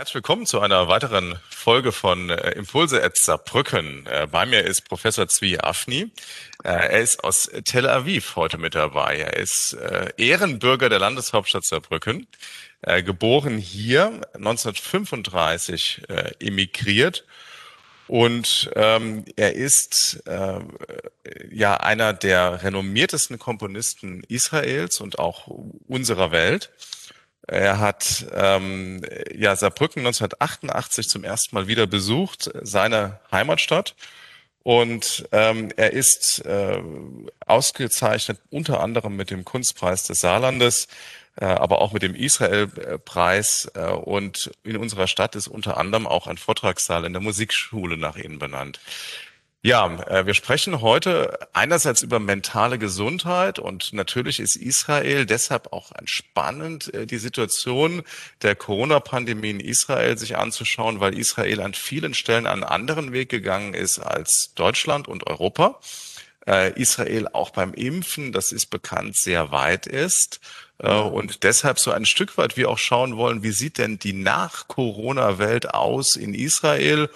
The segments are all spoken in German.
Herzlich willkommen zu einer weiteren Folge von äh, Impulse at Saarbrücken. Äh, bei mir ist Professor Zvi Afni. Äh, er ist aus Tel Aviv heute mit dabei. Er ist Ehrenbürger der Landeshauptstadt Saarbrücken, geboren hier, 1935 äh, emigriert und ähm, er ist ja einer der renommiertesten Komponisten Israels und auch unserer Welt. Er hat ähm, ja Saarbrücken 1988 zum ersten Mal wieder besucht, seine Heimatstadt. Und ähm, er ist äh, ausgezeichnet unter anderem mit dem Kunstpreis des Saarlandes, äh, aber auch mit dem Israel-Preis. Äh, und in unserer Stadt ist unter anderem auch ein Vortragssaal in der Musikschule nach ihm benannt. Ja, äh, wir sprechen heute einerseits über mentale Gesundheit und natürlich ist Israel deshalb auch spannend, äh, die Situation der Corona-Pandemie in Israel sich anzuschauen, weil Israel an vielen Stellen einen anderen Weg gegangen ist als Deutschland und Europa. Äh, Israel auch beim Impfen, das ist bekannt, sehr weit ist. Und deshalb so ein Stück weit wir auch schauen wollen, wie sieht denn die Nach-Corona-Welt aus in Israel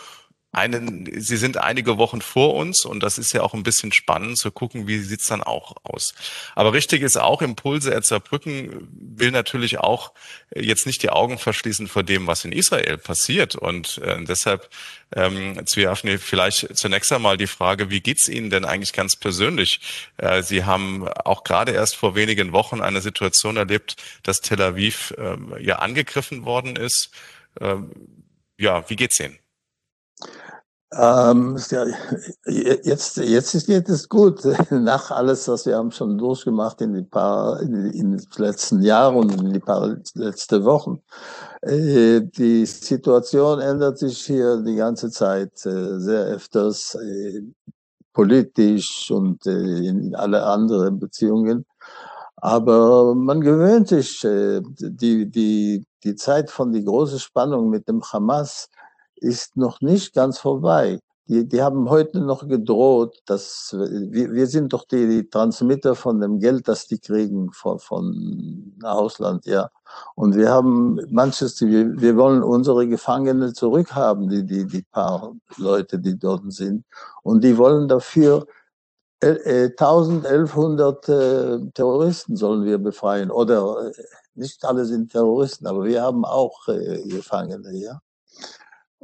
einen, sie sind einige Wochen vor uns und das ist ja auch ein bisschen spannend zu gucken, wie sieht's dann auch aus. Aber richtig ist auch, Impulse Erzerbrücken will natürlich auch jetzt nicht die Augen verschließen vor dem, was in Israel passiert. Und äh, deshalb, ähm, Zwiafni, vielleicht zunächst einmal die Frage, wie geht's Ihnen denn eigentlich ganz persönlich? Äh, Sie haben auch gerade erst vor wenigen Wochen eine Situation erlebt, dass Tel Aviv äh, ja angegriffen worden ist. Äh, ja, wie geht's Ihnen? Ähm, ja, jetzt, jetzt geht es gut. Nach alles, was wir haben schon durchgemacht in die paar, in, in den letzten Jahren und in die paar letzte Wochen. Äh, die Situation ändert sich hier die ganze Zeit äh, sehr öfters, äh, politisch und in alle anderen Beziehungen. Aber man gewöhnt sich, die, die, die Zeit von die große Spannung mit dem Hamas, ist noch nicht ganz vorbei. Die, die haben heute noch gedroht, dass wir, wir sind doch die, die Transmitter von dem Geld, das die kriegen von, von Ausland, ja. Und wir haben manches, wir, wir wollen unsere Gefangene zurückhaben, die, die, die paar Leute, die dort sind. Und die wollen dafür 1100 äh, Terroristen sollen wir befreien. Oder äh, nicht alle sind Terroristen, aber wir haben auch äh, Gefangene, ja.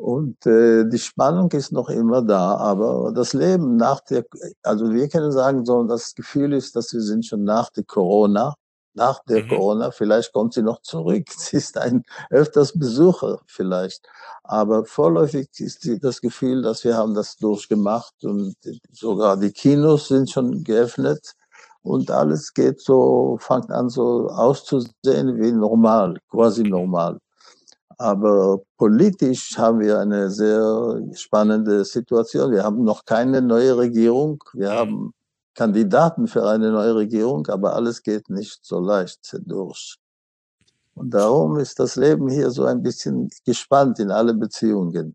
Und äh, die Spannung ist noch immer da, aber das Leben nach der, also wir können sagen, so das Gefühl ist, dass wir sind schon nach der Corona, nach der mhm. Corona, vielleicht kommt sie noch zurück. Sie ist ein öfters Besucher vielleicht, aber vorläufig ist das Gefühl, dass wir haben das durchgemacht und sogar die Kinos sind schon geöffnet und alles geht so, fängt an so auszusehen wie normal, quasi normal. Aber politisch haben wir eine sehr spannende Situation. Wir haben noch keine neue Regierung. Wir mhm. haben Kandidaten für eine neue Regierung, aber alles geht nicht so leicht durch. Und darum ist das Leben hier so ein bisschen gespannt in alle Beziehungen.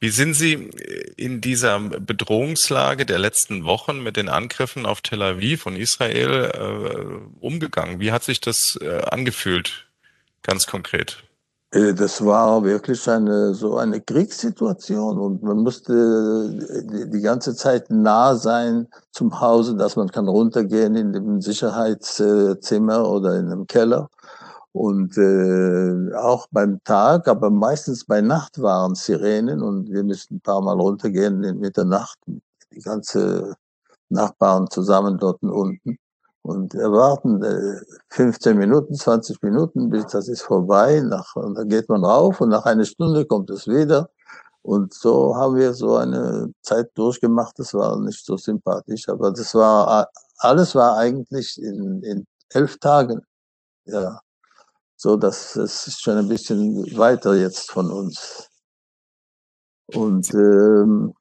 Wie sind Sie in dieser Bedrohungslage der letzten Wochen mit den Angriffen auf Tel Aviv und Israel äh, umgegangen? Wie hat sich das äh, angefühlt, ganz konkret? Äh, das war wirklich eine, so eine Kriegssituation und man musste äh, die ganze Zeit nah sein zum Hause, dass man kann runtergehen in dem Sicherheitszimmer oder in dem Keller. Und äh, auch beim Tag, aber meistens bei Nacht waren Sirenen und wir müssten ein paar Mal runtergehen in Mitternacht, die ganze Nachbarn zusammen dort unten und erwarten äh, 15 Minuten, 20 Minuten, bis das ist vorbei. Nach, und dann geht man rauf und nach einer Stunde kommt es wieder. Und so haben wir so eine Zeit durchgemacht. Das war nicht so sympathisch, aber das war alles war eigentlich in, in elf Tagen. Ja, so dass es ist schon ein bisschen weiter jetzt von uns. Und ähm,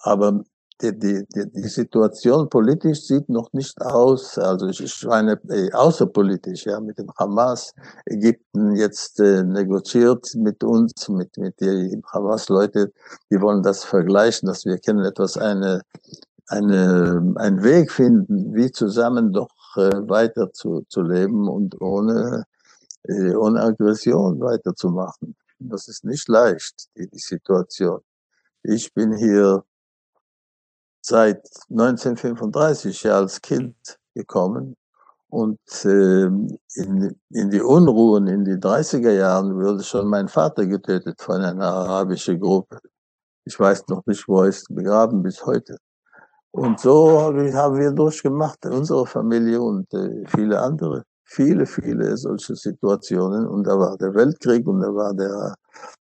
aber die, die, die Situation politisch sieht noch nicht aus, also ich meine äh, außerpolitisch, ja, mit dem Hamas. Ägypten jetzt äh, negoziert mit uns, mit, mit den Hamas-Leute, die wollen das vergleichen, dass wir können etwas, eine, eine, einen Weg finden, wie zusammen doch äh, weiter zu, zu leben und ohne, äh, ohne Aggression weiterzumachen. Das ist nicht leicht, die, die Situation. Ich bin hier seit 1935 ja als Kind gekommen und äh, in, in die Unruhen in die 30er Jahren wurde schon mein Vater getötet von einer arabischen Gruppe. Ich weiß noch nicht, wo er ist begraben bis heute. Und so haben wir durchgemacht, unsere Familie und äh, viele andere, viele, viele solche Situationen. Und da war der Weltkrieg und da war der,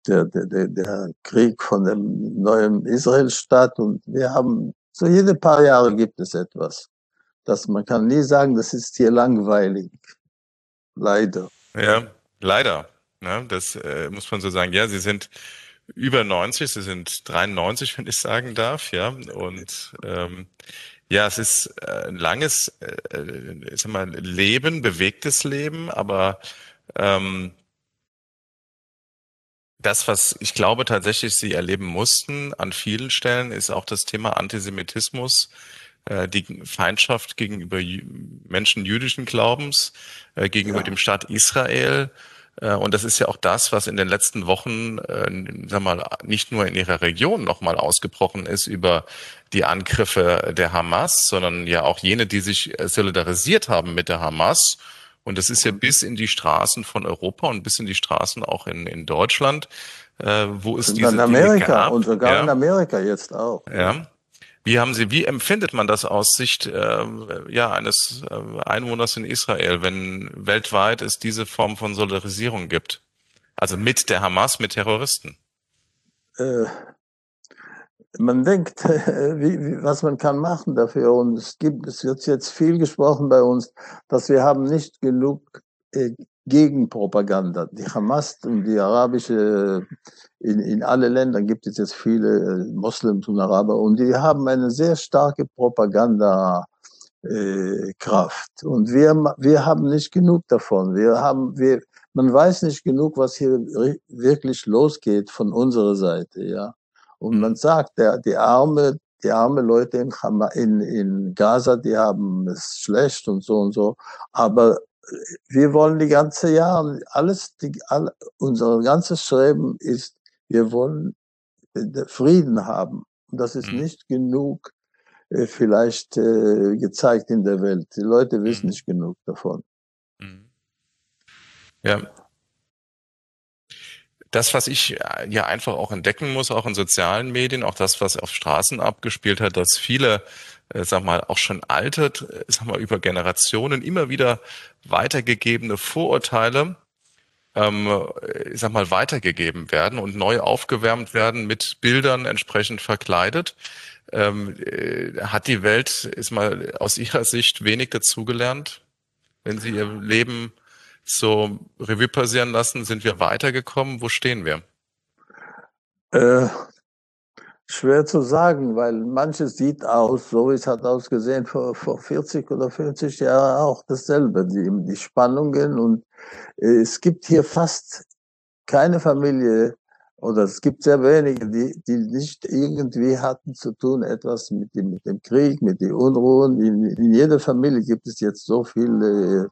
der, der, der, Krieg von dem neuen Israelstaat. Und wir haben, so jede paar Jahre gibt es etwas. Das, man kann nie sagen, das ist hier langweilig. Leider. Ja, leider. Ja, das äh, muss man so sagen. Ja, Sie sind über 90, sie sind 93, wenn ich sagen darf, ja. Und ähm, ja, es ist äh, ein langes, äh, ich sag mal, Leben, bewegtes Leben, aber ähm, das, was ich glaube tatsächlich sie erleben mussten an vielen Stellen, ist auch das Thema Antisemitismus, äh, die Feindschaft gegenüber Menschen jüdischen Glaubens, äh, gegenüber ja. dem Staat Israel äh, und das ist ja auch das, was in den letzten Wochen, sag mal, nicht nur in ihrer Region nochmal ausgebrochen ist über die Angriffe der Hamas, sondern ja auch jene, die sich solidarisiert haben mit der Hamas. Und das ist ja bis in die Straßen von Europa und bis in die Straßen auch in, in Deutschland, äh, wo es diese in Amerika gab. und sogar ja. in Amerika jetzt auch. Ja. Wie haben Sie, wie empfindet man das aus Sicht äh, ja, eines äh, Einwohners in Israel, wenn weltweit es diese Form von Solidarisierung gibt? Also mit der Hamas, mit Terroristen? Äh, man denkt, wie, wie, was man kann machen dafür. Und es gibt, es wird jetzt viel gesprochen bei uns, dass wir haben nicht genug äh, Gegenpropaganda. Die Hamas und die arabische, in, in alle Ländern gibt es jetzt viele äh, Moslems und Araber und die haben eine sehr starke Propaganda. Äh, Kraft. Und wir, wir haben nicht genug davon. Wir haben, wir, man weiß nicht genug, was hier wirklich losgeht von unserer Seite, ja. Und man sagt, der, die arme, die arme Leute in, in, in Gaza, die haben es schlecht und so und so. Aber wir wollen die ganze Jahr, alles, die, all, unser ganzes Streben ist, wir wollen äh, Frieden haben. Und das ist mhm. nicht genug äh, vielleicht äh, gezeigt in der Welt. Die Leute wissen mhm. nicht genug davon. Mhm. Ja, das, was ich äh, ja einfach auch entdecken muss, auch in sozialen Medien, auch das, was auf Straßen abgespielt hat, dass viele, äh, sag mal, auch schon alte, äh, sag mal, über Generationen immer wieder weitergegebene Vorurteile, ähm, ich sag mal, weitergegeben werden und neu aufgewärmt werden mit Bildern entsprechend verkleidet. Ähm, äh, hat die Welt, ist mal aus Ihrer Sicht wenig dazugelernt, wenn Sie Ihr Leben so Revue passieren lassen? Sind wir weitergekommen? Wo stehen wir? Äh, schwer zu sagen, weil manches sieht aus, so wie es hat ausgesehen vor, vor 40 oder 50 Jahren auch dasselbe, die, die Spannungen und äh, es gibt hier fast keine Familie oder es gibt sehr wenige, die, die nicht irgendwie hatten zu tun, etwas mit dem, mit dem Krieg, mit den Unruhen. In, in jeder Familie gibt es jetzt so viele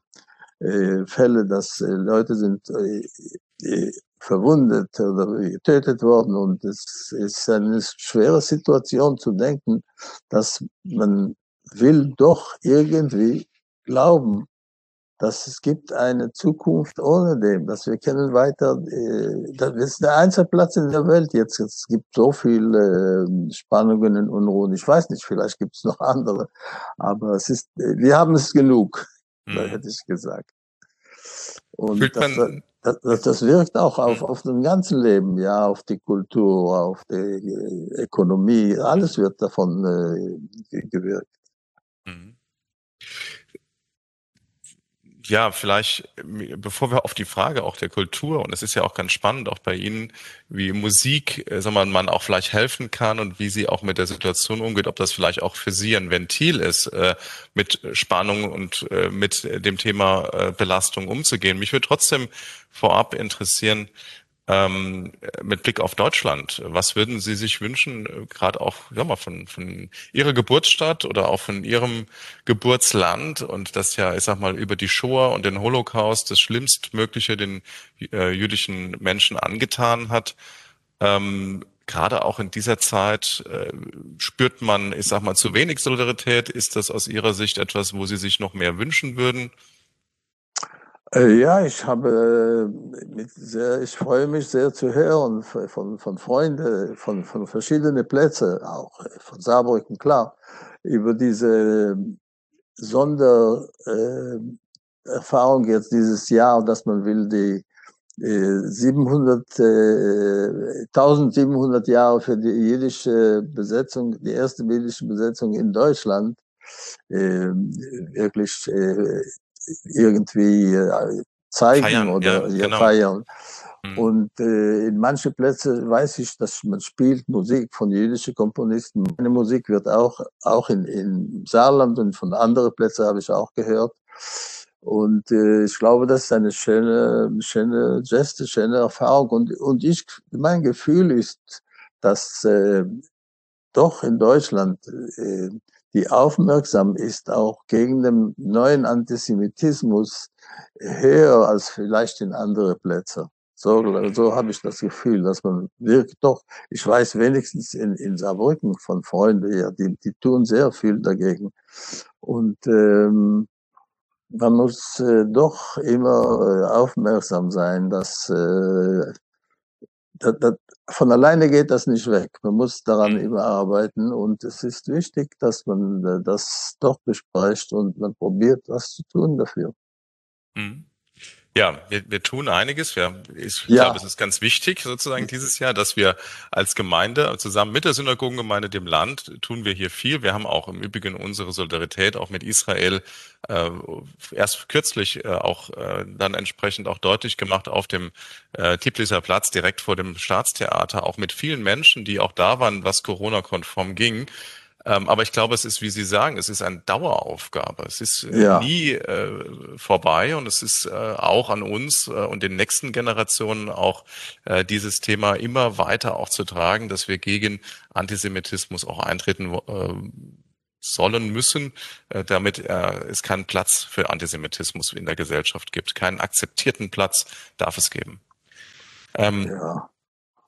äh, Fälle, dass äh, Leute sind äh, verwundet oder getötet worden und es ist eine schwere Situation zu denken, dass man will doch irgendwie glauben, dass es gibt eine Zukunft ohne dem, dass wir können weiter, das ist der einzige Platz in der Welt jetzt. Es gibt so viele Spannungen und Unruhen. Ich weiß nicht, vielleicht gibt es noch andere, aber es ist, wir haben es genug mhm. hätte ich gesagt. Und das, das, das, das, wirkt auch auf, mhm. auf das ganze Leben, ja, auf die Kultur, auf die äh, Ökonomie, alles wird davon äh, gewirkt. Mhm. Ja, vielleicht, bevor wir auf die Frage auch der Kultur, und es ist ja auch ganz spannend, auch bei Ihnen, wie Musik, äh, wir mal, man auch vielleicht helfen kann und wie sie auch mit der Situation umgeht, ob das vielleicht auch für Sie ein Ventil ist, äh, mit Spannung und äh, mit dem Thema Belastung umzugehen. Mich würde trotzdem vorab interessieren, Ähm, mit Blick auf Deutschland, was würden Sie sich wünschen, äh, gerade auch ja mal von, von Ihrer Geburtsstadt oder auch von Ihrem Geburtsland und das ja, ich sag mal, über die Shoah und den Holocaust das Schlimmstmögliche den äh, jüdischen Menschen angetan hat? Ähm, gerade auch in dieser Zeit äh, spürt man, ich sag mal, zu wenig Solidarität. Ist das aus Ihrer Sicht etwas, wo Sie sich noch mehr wünschen würden? Äh, ja, ich habe äh, mit sehr, ich freue mich sehr zu hören von, von Freunden, von, von verschiedenen Plätzen, auch äh, von Saarbrücken, klar, über diese Sondererfahrung jetzt dieses Jahr, dass man will die 700, 1700 Jahre für die jüdische Besetzung, die erste jüdische Besetzung in Deutschland, wirklich irgendwie äh, zeigen feiern, oder ja, genau. feiern. Mhm. Und äh, in manchen Plätzen weiß ich, dass man spielt Musik von jüdischen Komponisten. Meine Musik wird auch, auch in, in Saarland und von anderen Plätzen habe ich auch gehört. Und äh, ich glaube, das ist eine schöne, schöne Geste, schöne Erfahrung. Und, und ich, mein Gefühl ist, dass äh, doch in Deutschland äh, die aufmerksam ist, auch gegen den neuen Antisemitismus, höher als vielleicht in andere Plätze. So, so habe ich das Gefühl, dass man wirklich doch, ich weiß wenigstens in, in Saarbrücken von Freunden, ja, die, die tun sehr viel dagegen. Und ähm, man muss äh, doch immer äh, aufmerksam sein, dass äh, das, das, von alleine geht das nicht weg. Man muss daran mhm. immer arbeiten und es ist wichtig, dass man äh, das doch bespricht und man probiert, was zu tun dafür. Mhm. Ja, wir, wir tun einiges. Wir, ich ja. glaube, es ist ganz wichtig sozusagen dieses Jahr, dass wir als Gemeinde zusammen mit der Synagogengemeinde, dem Land, tun wir hier viel. Wir haben auch im Übrigen unsere Solidarität auch mit Israel äh, erst kürzlich äh, auch äh, dann entsprechend auch deutlich gemacht auf dem äh, Tibliser Platz direkt vor dem Staatstheater, auch mit vielen Menschen, die auch da waren, was Corona-konform ging. Ähm, aber ich glaube, es ist, wie Sie sagen, es ist eine Daueraufgabe. Es ist äh, ja. nie äh, vorbei und es ist äh, auch an uns äh, und den nächsten Generationen auch äh, dieses Thema immer weiter auch zu tragen, dass wir gegen Antisemitismus auch eintreten äh, sollen müssen, damit es keinen Platz für Antisemitismus in der Gesellschaft gibt. Keinen akzeptierten Platz darf es geben. Ähm, ja.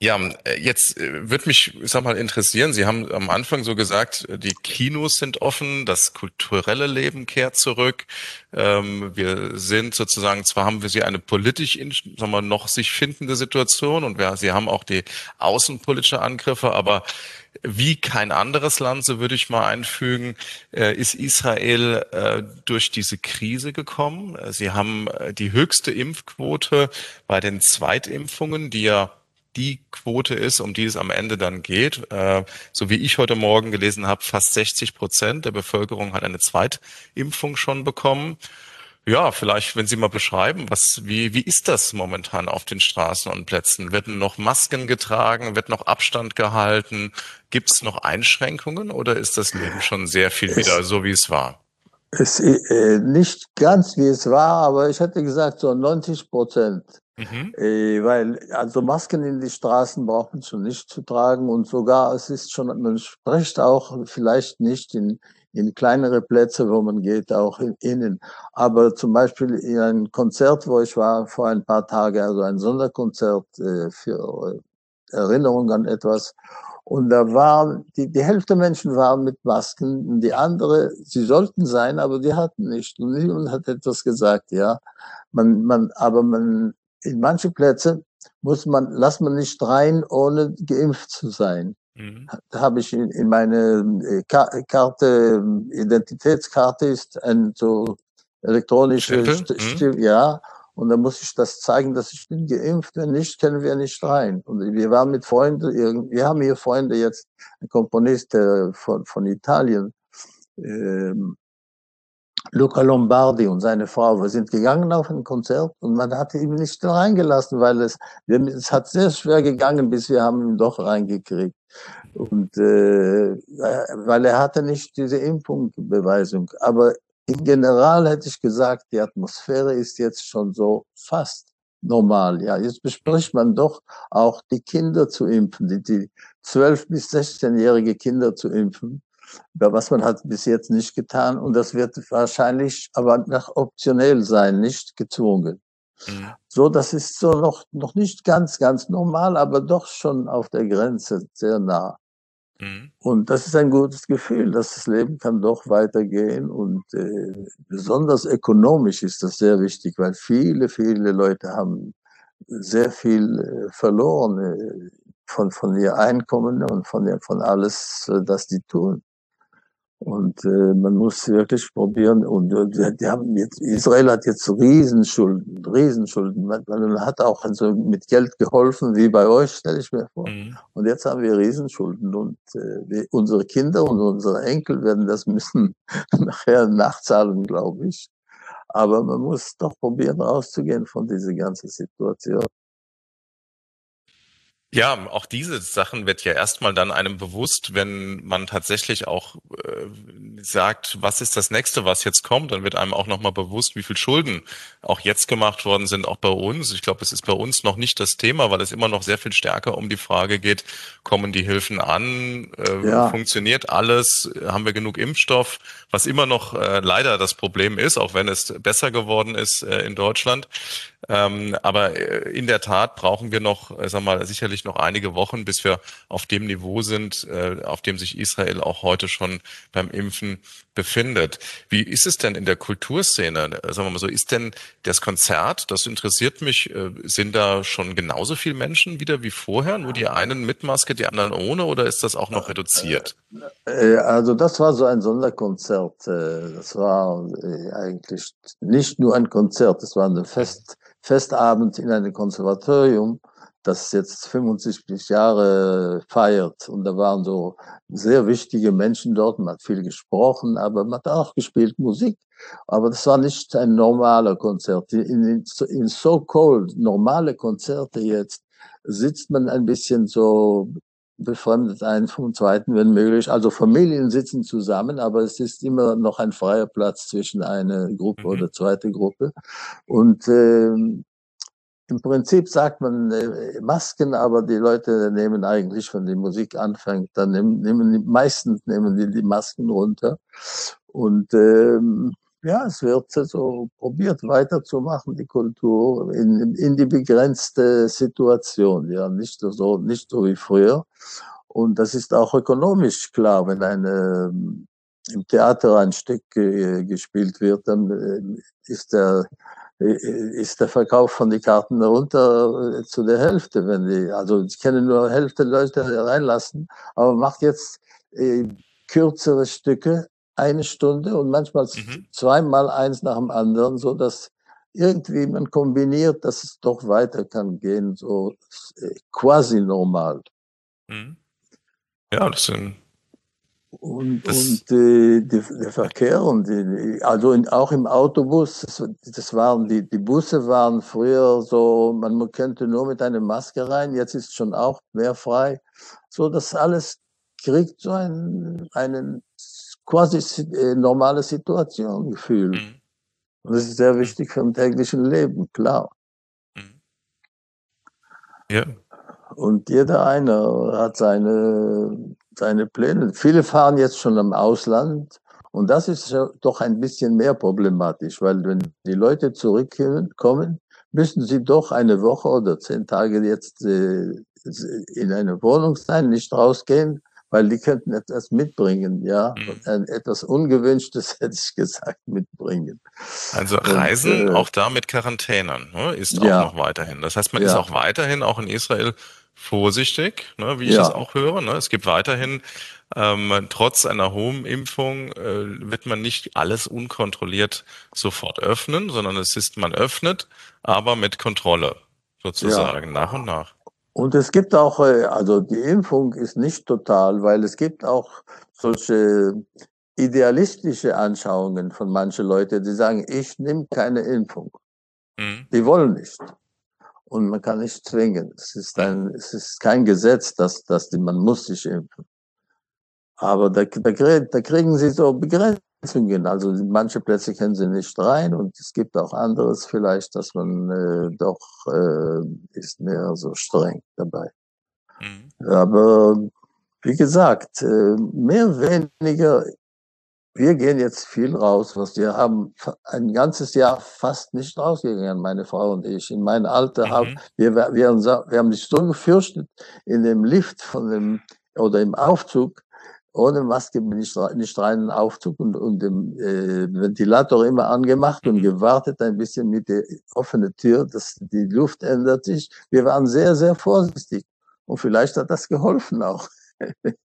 Ja, äh, jetzt äh, wird mich, ich sag mal, interessieren. Sie haben am Anfang so gesagt, äh, die Kinos sind offen, das kulturelle Leben kehrt zurück. Ähm, wir sind sozusagen, zwar haben wir sie eine politisch, sagen wir, noch sich findende Situation und wir, sie haben auch die außenpolitische Angriffe, aber wie kein anderes Land, so würde ich mal einfügen, ist Israel durch diese Krise gekommen. Sie haben die höchste Impfquote bei den Zweitimpfungen, die ja die Quote ist, um die es am Ende dann geht. Äh, so wie ich heute Morgen gelesen habe, fast 60 Prozent der Bevölkerung hat eine Zweitimpfung schon bekommen. Ja, vielleicht, wenn Sie mal beschreiben, was, wie, wie ist das momentan auf den Straßen und Plätzen? Werden noch Masken getragen? Wird noch Abstand gehalten? Gibt es noch Einschränkungen oder ist das Leben schon sehr viel wieder so, wie es war? Es, äh, nicht ganz wie es war, aber ich hätte gesagt so 90 Prozent. Mhm. Äh, weil also Masken in die Straßen braucht man schon nicht zu tragen und sogar es ist schon, man spricht auch vielleicht nicht in, in kleinere Plätze, wo man geht, auch in, innen. Aber zum Beispiel in ein Konzert, wo ich war vor ein paar Tagen, also ein Sonderkonzert äh, für äh, Erinnerung an etwas. Und da waren, die, die Hälfte Menschen waren mit Masken und die andere, sie sollten sein, aber die hatten nicht. Und niemand hat etwas gesagt, ja. Man, man, aber man, in manche Plätze muss man, lässt man nicht rein, ohne geimpft zu sein. Mhm. Da habe ich in, in meine äh, Karte, Identitätskarte ist ein so elektronische mhm. ja. Und da muss ich das zeigen, dass ich bin geimpft. Wenn nicht, können wir nicht rein. Und wir waren mit Freunden, wir haben hier Freunde jetzt, ein Komponist von, von Italien, ähm, Luca Lombardi und seine Frau, wir sind gegangen auf ein Konzert und man hatte ihn nicht reingelassen, weil es, es hat sehr schwer gegangen, bis wir haben ihn doch reingekriegt. Und äh, weil er hatte nicht diese Impfungbeweisung. Aber im General hätte ich gesagt, die Atmosphäre ist jetzt schon so fast normal. Ja, jetzt bespricht man doch auch die Kinder zu impfen, die, die 12 bis 16-jährige Kinder zu impfen, was man hat bis jetzt nicht getan. Und das wird wahrscheinlich aber nach optionell sein, nicht gezwungen. Mhm. So, das ist so noch, noch nicht ganz, ganz normal, aber doch schon auf der Grenze sehr nah. Mhm. Und das ist ein gutes Gefühl, dass das Leben kann doch weitergehen und äh, besonders ökonomisch ist das sehr wichtig, weil viele, viele Leute haben sehr viel äh, verloren äh, von, von ihr Einkommen und von, von alles, äh, das die tun. Und äh, man muss wirklich probieren. Und äh, die haben jetzt, Israel hat jetzt Riesenschulden, Riesenschulden. Man, man hat auch also mit Geld geholfen, wie bei euch, stelle ich mir vor. Mhm. Und jetzt haben wir Riesenschulden. Und äh, unsere Kinder und unsere Enkel werden das müssen nachher nachzahlen, glaube ich. Aber man muss doch probieren, rauszugehen von dieser ganzen Situation. Ja, auch diese Sachen wird ja erstmal dann einem bewusst, wenn man tatsächlich auch äh, sagt, was ist das nächste, was jetzt kommt, dann wird einem auch nochmal bewusst, wie viel Schulden auch jetzt gemacht worden sind, auch bei uns. Ich glaube, es ist bei uns noch nicht das Thema, weil es immer noch sehr viel stärker um die Frage geht, kommen die Hilfen an, äh, ja. funktioniert alles, haben wir genug Impfstoff, was immer noch äh, leider das Problem ist, auch wenn es besser geworden ist äh, in Deutschland. Ähm, aber äh, in der Tat brauchen wir noch, äh, sag mal, sicherlich noch einige Wochen, bis wir auf dem Niveau sind, äh, auf dem sich Israel auch heute schon beim Impfen befindet. Wie ist es denn in der Kulturszene? Sagen wir mal so, ist denn das Konzert, das interessiert mich, äh, sind da schon genauso viele Menschen wieder wie vorher? Nur die einen mit Maske, die anderen ohne oder ist das auch noch reduziert? Äh, also das war so ein Sonderkonzert. Das war eigentlich nicht nur ein Konzert, das war eine Fest, Festabend in einem Konservatorium, das jetzt 75 Jahre feiert. Und da waren so sehr wichtige Menschen dort. Man hat viel gesprochen, aber man hat auch gespielt Musik. Aber das war nicht ein normaler Konzert. In, in, so-called normale Konzerte jetzt sitzt man ein bisschen so befremdet ein vom zweiten, wenn möglich. Also Familien sitzen zusammen, aber es ist immer noch ein freier Platz zwischen einer Gruppe mhm. oder zweite Gruppe. Und äh, im Prinzip sagt man äh, Masken, aber die Leute nehmen eigentlich, wenn die Musik anfängt, dann nehmen, nehmen die, meistens nehmen die die Masken runter. Und ähm, ja, es wird so probiert weiterzumachen, die Kultur in, in die begrenzte Situation, ja, nicht so, nicht so wie früher. Und das ist auch ökonomisch klar, wenn eine, im Theater ein Stück äh, gespielt wird, dann äh, ist der, ist der Verkauf von den Karten runter äh, zu der Hälfte, wenn die, also ich kenne nur Hälfte Leute reinlassen, aber macht jetzt äh, kürzere Stücke, eine Stunde und manchmal mhm. zweimal eins nach dem anderen, so dass irgendwie man kombiniert, dass es doch weiter kann gehen, so äh, quasi normal. Mhm. Ja, das sind und, das und äh, die, der Verkehr und die, also in, auch im Autobus, das, das, waren die, die Busse waren früher so, man könnte nur mit einer Maske rein, jetzt ist schon auch mehr frei. So, das alles kriegt so einen, einen quasi äh, normale Situation gefühlt. Mhm. Und das ist sehr wichtig für im täglichen Leben, klar. Mhm. Ja. Und jeder eine hat seine, seine Pläne. Viele fahren jetzt schon im Ausland. Und das ist doch ein bisschen mehr problematisch, weil wenn die Leute zurückkommen, müssen sie doch eine Woche oder zehn Tage jetzt äh, in eine Wohnung sein, nicht rausgehen, weil die könnten etwas mitbringen, ja, mhm. etwas Ungewünschtes hätte ich gesagt mitbringen. Also Reisen Und, äh, auch da mit Quarantänen ne, ist ja. auch noch weiterhin. Das heißt, man ja. ist auch weiterhin auch in Israel vorsichtig, ne, wie ich ja. das auch höre. Ne? Es gibt weiterhin ähm, trotz einer hohen Impfung äh, wird man nicht alles unkontrolliert sofort öffnen, sondern es ist, man öffnet, aber mit Kontrolle sozusagen nach und nach. Und es gibt auch, äh, also die Impfung ist nicht total, weil es gibt auch solche idealistische Anschauungen von manchen Leuten, die sagen, ich nehme keine Impfung. Mhm. Die wollen nicht. Und man kann nicht zwingen. Es ist ein, es ist kein Gesetz, dass, dass die, man muss sich impfen. Aber da, da, da kriegen sie so Begrenzungen. Also manche Plätze können sie nicht rein und es gibt auch anderes vielleicht, dass man äh, doch äh, ist mehr so streng dabei. Mhm. Aber wie gesagt, äh, mehr weniger. Wir gehen jetzt viel raus, was wir haben ein ganzes Jahr fast nicht rausgegangen, meine Frau und ich. In meinem Alter mhm. haben wir, wir, wir haben sich so gefürchtet in dem Lift von dem oder im Aufzug, ohne Maske bin ich nicht rein in den Aufzug und, und den äh, Ventilator immer angemacht und mhm. gewartet ein bisschen mit der offenen Tür, dass die Luft ändert sich. Wir waren sehr, sehr vorsichtig und vielleicht hat das geholfen auch.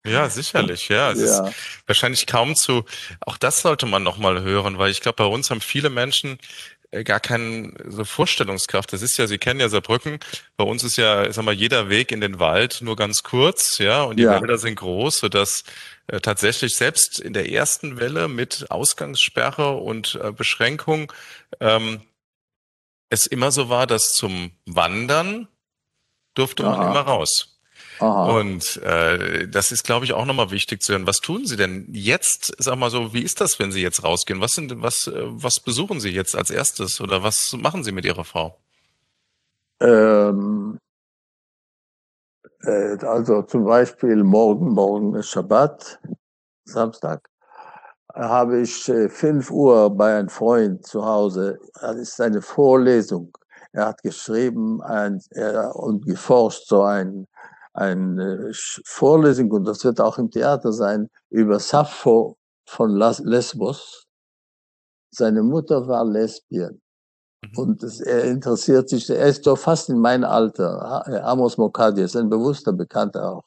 Ja, sicherlich, ja. Es ja. ist wahrscheinlich kaum zu, auch das sollte man nochmal hören, weil ich glaube, bei uns haben viele Menschen äh, gar keine so Vorstellungskraft. Das ist ja, Sie kennen ja Saarbrücken. Bei uns ist ja, ich sag mal, jeder Weg in den Wald nur ganz kurz, ja, und die ja. Wälder sind groß, sodass äh, tatsächlich selbst in der ersten Welle mit Ausgangssperre und äh, Beschränkung ähm, es immer so war, dass zum Wandern durfte man Aha. immer raus. Aha. Und äh, das ist, glaube ich, auch nochmal wichtig zu hören. Was tun Sie denn jetzt? Sag mal so, wie ist das, wenn Sie jetzt rausgehen? Was sind, was, äh, was besuchen Sie jetzt als erstes oder was machen Sie mit Ihrer Frau? Ähm, äh, also zum Beispiel morgen, morgen ist Schabbat, Samstag, habe ich äh, 5 Uhr bei einem Freund zu Hause. Das ist eine Vorlesung. Er hat geschrieben ein, er, und geforscht so ein eine Vorlesung, und das wird auch im Theater sein, über Sappho von Lesbos. Seine Mutter war Lesbien. Mhm. Und das, er interessiert sich, er ist doch fast in meinem Alter. Amos Mokadies, ein bewusster Bekannter auch.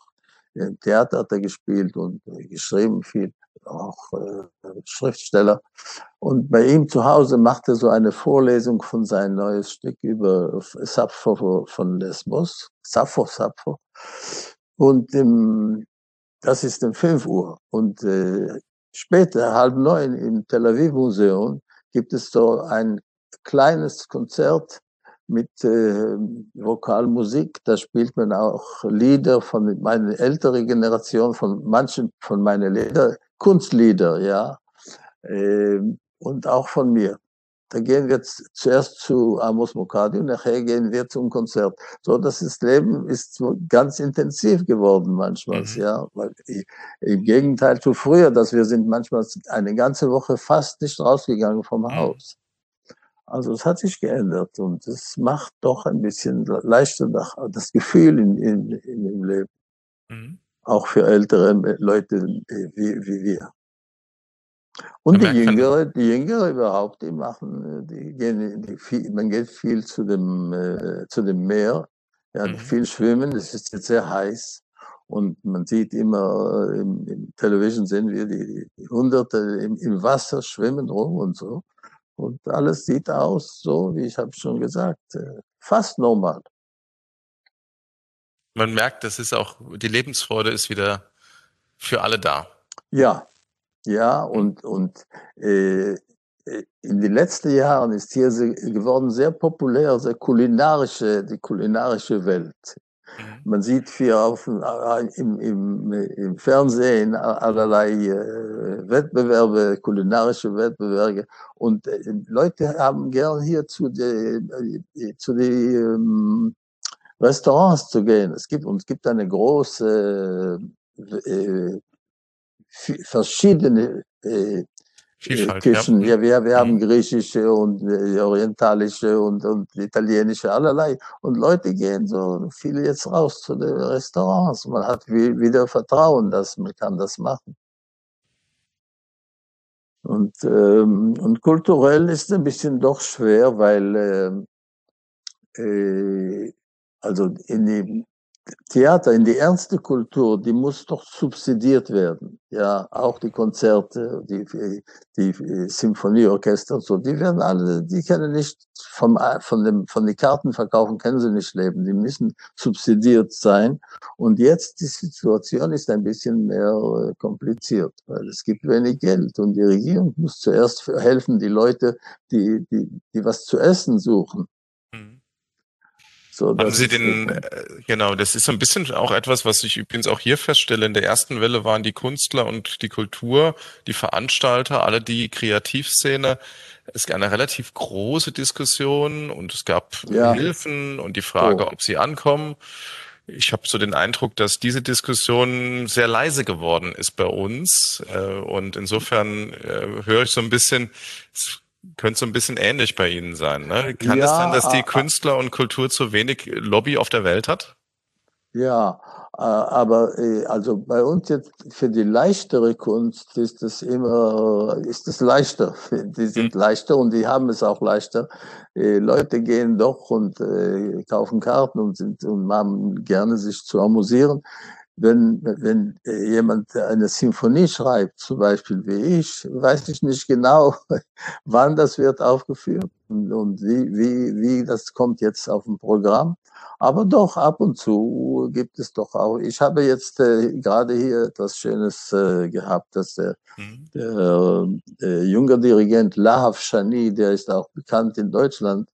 Im Theater hat er gespielt und geschrieben viel, auch äh, Schriftsteller. Und bei ihm zu Hause macht er so eine Vorlesung von seinem neues Stück über Sappho von Lesbos. Sappho, Sappho. Und ähm, das ist um 5 Uhr. Und äh, später, halb neun, im Tel Aviv Museum gibt es so ein kleines Konzert mit äh, Vokalmusik. Da spielt man auch Lieder von meiner älteren Generation, von manchen von meinen Lieder, Kunstlieder, ja, äh, und auch von mir. Da gehen wir zuerst zu Amos Mokadi und nachher gehen wir zum Konzert. So, dass das Leben ist ganz intensiv geworden manchmal, mhm. ja. Weil, Im Gegenteil zu früher, dass wir sind manchmal eine ganze Woche fast nicht rausgegangen vom mhm. Haus. Also es hat sich geändert und es macht doch ein bisschen leichter das Gefühl in, in, in im Leben. Mhm. Auch für ältere Leute wie, wie wir. Und die Jüngere, die Jüngere überhaupt, die machen, die gehen, die viel, man geht viel zu dem, äh, zu dem Meer, ja, mhm. viel schwimmen, das ist jetzt sehr heiß. Und man sieht immer äh, im, im Television sehen wir die, die Hunderte im, im Wasser schwimmen rum und so. Und alles sieht aus so, wie ich habe schon gesagt, äh, fast normal. Man merkt, das ist auch, die Lebensfreude ist wieder für alle da. Ja, ja, und, und äh, äh, in den letzten Jahren ist hier geworden sehr populär, sehr kulinarische, die kulinarische Welt. Mhm. Man sieht viel auf, äh, im, im, im Fernsehen allerlei äh, Wettbewerbe, kulinarische Wettbewerbe. Und äh, Leute haben gern hier zu den zu die, ähm, Restaurants zu gehen. Es gibt, und es gibt eine große äh, verschiedene äh, Vielfalt, Küchen. Ja. wir, wir haben mhm. griechische und äh, orientalische und, und italienische, allerlei. Und Leute gehen so viele jetzt raus zu den Restaurants. Man hat wieder Vertrauen, dass man kann das machen. Und, ähm, und kulturell ist es ein bisschen doch schwer, weil äh, äh, also in die Theater, in die ernste Kultur, die muss doch subsidiert werden. Ja, auch die Konzerte, die, die Symphonieorchester und so, die werden alle, die können nicht vom, von dem, von den Karten verkaufen, können sie nicht leben. Die müssen subsidiert sein. Und jetzt die Situation ist ein bisschen mehr äh, kompliziert, weil es gibt wenig Geld und die Regierung muss zuerst helfen, die Leute, die, die, die was zu essen suchen So, Haben Sie den, äh, genau, das ist so ein bisschen auch etwas, was ich übrigens auch hier feststelle. In der ersten Welle waren die Künstler und die Kultur, die Veranstalter, alle die Kreativszene. Es gab eine relativ große Diskussion und es gab ja. Hilfen und die Frage, oh. ob sie ankommen. Ich habe so den Eindruck, dass diese Diskussion sehr leise geworden ist bei uns. Äh, und insofern äh, höre ich so ein bisschen, könnte so ein bisschen ähnlich bei Ihnen sein. Ne? Kann ja, es sein, dass die Künstler und Kultur zu wenig Lobby auf der Welt hat? Ja, äh, aber äh, also bei uns jetzt für die leichtere Kunst ist es immer, ist es leichter. Die sind mhm. leichter und die haben es auch leichter. Äh, Leute gehen doch und kaufen Karten und sind und haben gerne sich zu amüsieren wenn, wenn jemand eine Symphonie schreibt, zum Beispiel wie ich, weiß ich nicht genau, wann das wird aufgeführt und, und wie, wie, wie das kommt jetzt auf dem Programm. Aber doch ab und zu gibt es doch auch. Ich habe jetzt äh, gerade hier etwas Schönes äh, gehabt, dass der, mhm. der, der junge Dirigent Lahav Shani, der ist auch bekannt in Deutschland,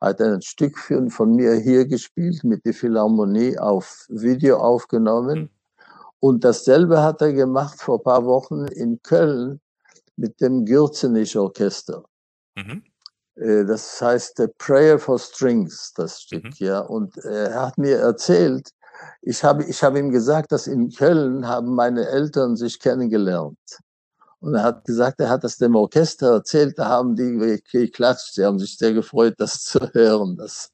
hat ein Stück von mir hier gespielt, mit der Philharmonie auf Video aufgenommen. Mhm. Und dasselbe hat er gemacht vor paar Wochen in Köln mit dem Gürzenich Orchester. Mhm. Äh, das heißt The Prayer for Strings, das Stück, mhm. ja. Und er hat mir erzählt, ich habe, ich habe ihm gesagt, dass in Köln haben meine Eltern sich kennengelernt. Und er hat gesagt, er hat das dem Orchester erzählt, da haben die geklatscht, sie haben sich sehr gefreut, das zu hören. Das,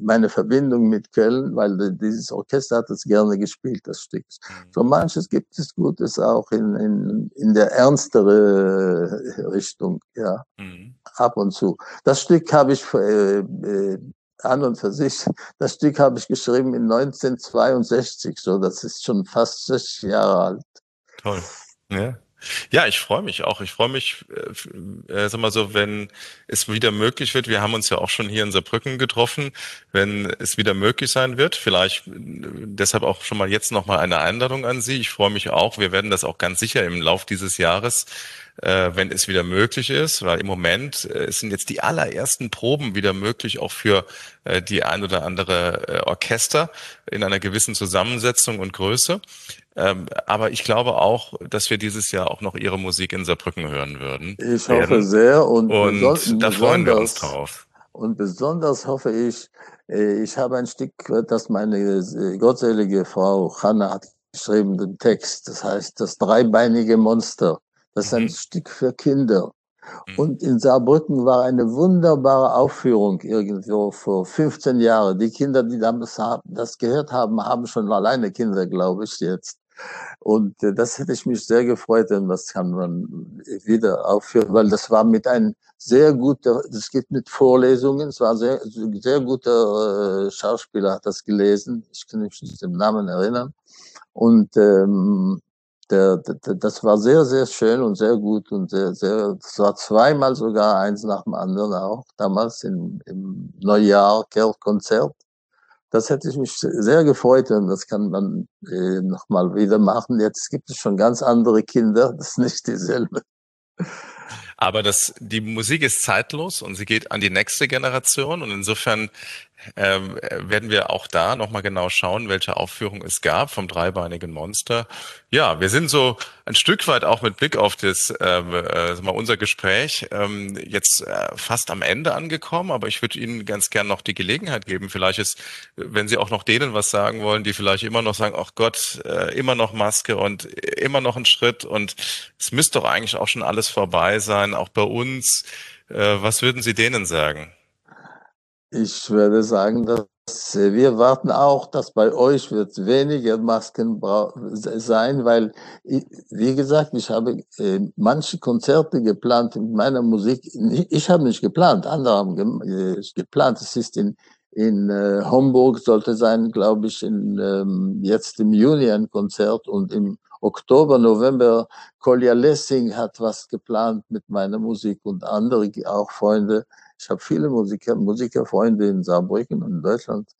meine Verbindung mit Köln, weil dieses Orchester hat es gerne gespielt, das Stück. Mhm. So manches gibt es Gutes auch in, in, in der ernstere Richtung, ja, mhm. ab und zu. Das Stück habe ich äh, äh, an und für sich, das Stück habe ich geschrieben in 1962, so das ist schon fast 60 Jahre alt. Toll. Ja. Ja, ich freue mich auch. Ich freue mich, äh, äh, sag mal so, wenn es wieder möglich wird. Wir haben uns ja auch schon hier in Saarbrücken getroffen, wenn es wieder möglich sein wird. Vielleicht äh, deshalb auch schon mal jetzt noch mal eine Einladung an Sie. Ich freue mich auch. Wir werden das auch ganz sicher im Lauf dieses Jahres äh, wenn es wieder möglich ist, weil im Moment äh, sind jetzt die allerersten Proben wieder möglich, auch für äh, die ein oder andere äh, Orchester in einer gewissen Zusammensetzung und Größe. Ähm, aber ich glaube auch, dass wir dieses Jahr auch noch Ihre Musik in Saarbrücken hören würden. Ich hoffe werden. sehr und, und da freuen wir uns drauf. Und besonders hoffe ich, äh, ich habe ein Stück, das meine äh, gottselige Frau Hanna hat geschrieben, den Text. Das heißt, das dreibeinige Monster. Das ist ein mhm. Stück für Kinder. Mhm. Und in Saarbrücken war eine wunderbare Aufführung irgendwo vor 15 Jahren. Die Kinder, die damals das gehört haben, haben schon alleine Kinder, glaube ich, jetzt. Und äh, das hätte ich mich sehr gefreut, denn das kann man wieder aufführen, weil das war mit einem sehr guter, das geht mit Vorlesungen, es war sehr, sehr guter äh, Schauspieler, hat das gelesen, ich kann mich nicht den Namen erinnern. Und ähm, der, der, das war sehr, sehr schön und sehr gut und sehr, sehr, es war zweimal sogar eins nach dem anderen auch, damals im, im Neujahr, Konzert. Das hätte ich mich sehr gefreut und das kann man äh, nochmal wieder machen. Jetzt gibt es schon ganz andere Kinder, das ist nicht dieselbe. Aber das, die Musik ist zeitlos und sie geht an die nächste Generation und insofern ähm, werden wir auch da nochmal genau schauen, welche Aufführung es gab vom dreibeinigen Monster. Ja, wir sind so ein Stück weit auch mit Blick auf das, ähm, äh, mal unser Gespräch ähm, jetzt äh, fast am Ende angekommen, aber ich würde Ihnen ganz gern noch die Gelegenheit geben. Vielleicht ist, wenn Sie auch noch denen was sagen wollen, die vielleicht immer noch sagen, ach Gott, äh, immer noch Maske und immer noch ein Schritt und es müsste doch eigentlich auch schon alles vorbei sein, auch bei uns. Äh, was würden Sie denen sagen? Ich würde sagen, dass wir warten auch, dass bei euch wird weniger Masken sein, weil, wie gesagt, ich habe äh, manche Konzerte geplant mit meiner Musik. Ich habe nicht geplant, andere haben äh, geplant. Es ist in, in äh, Homburg sollte sein, glaube ich, in, ähm, jetzt im Juni ein Konzert und im Oktober, November Kolja Lessing hat was geplant mit meiner Musik und andere auch Freunde ich habe viele Musiker, Musikerfreunde in Saarbrücken und in Deutschland.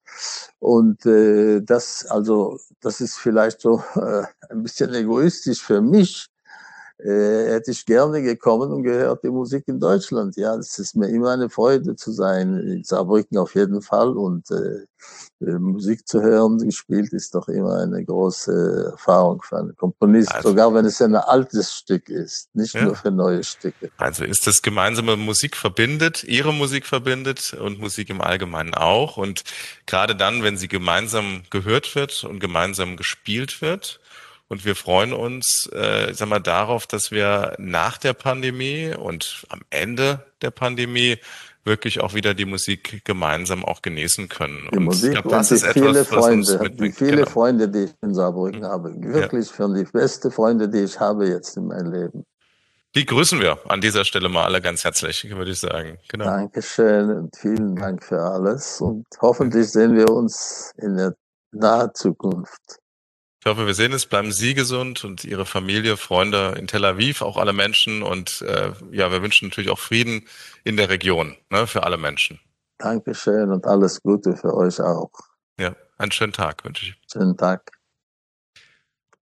Und äh, das, also, das ist vielleicht so äh, ein bisschen egoistisch für mich. Äh, hätte ich gerne gekommen und gehört die Musik in Deutschland. Ja, es ist mir immer eine Freude zu sein, in Saarbrücken auf jeden Fall und äh, äh, Musik zu hören, gespielt ist doch immer eine große Erfahrung für einen Komponist, also, sogar wenn es ein altes Stück ist, nicht ja. nur für neue Stücke. Also ist das gemeinsame Musik verbindet, Ihre Musik verbindet und Musik im Allgemeinen auch. Und gerade dann, wenn sie gemeinsam gehört wird und gemeinsam gespielt wird, und wir freuen uns, äh, sag mal, darauf, dass wir nach der Pandemie und am Ende der Pandemie wirklich auch wieder die Musik gemeinsam auch genießen können. Die und Musik glaub, das ist viele etwas, Freunde, die viele genau. Freunde, die ich in Saarbrücken mhm. habe. Wirklich ja. für die beste Freunde, die ich habe jetzt in meinem Leben. Die grüßen wir an dieser Stelle mal alle ganz herzlich, würde ich sagen. Genau. Dankeschön und vielen Dank für alles. Und hoffentlich sehen wir uns in der nahen Zukunft. Ich hoffe, wir sehen es. Bleiben Sie gesund und Ihre Familie, Freunde in Tel Aviv, auch alle Menschen. Und äh, ja, wir wünschen natürlich auch Frieden in der Region ne, für alle Menschen. Dankeschön und alles Gute für euch auch. Ja, einen schönen Tag wünsche ich. Schönen Tag.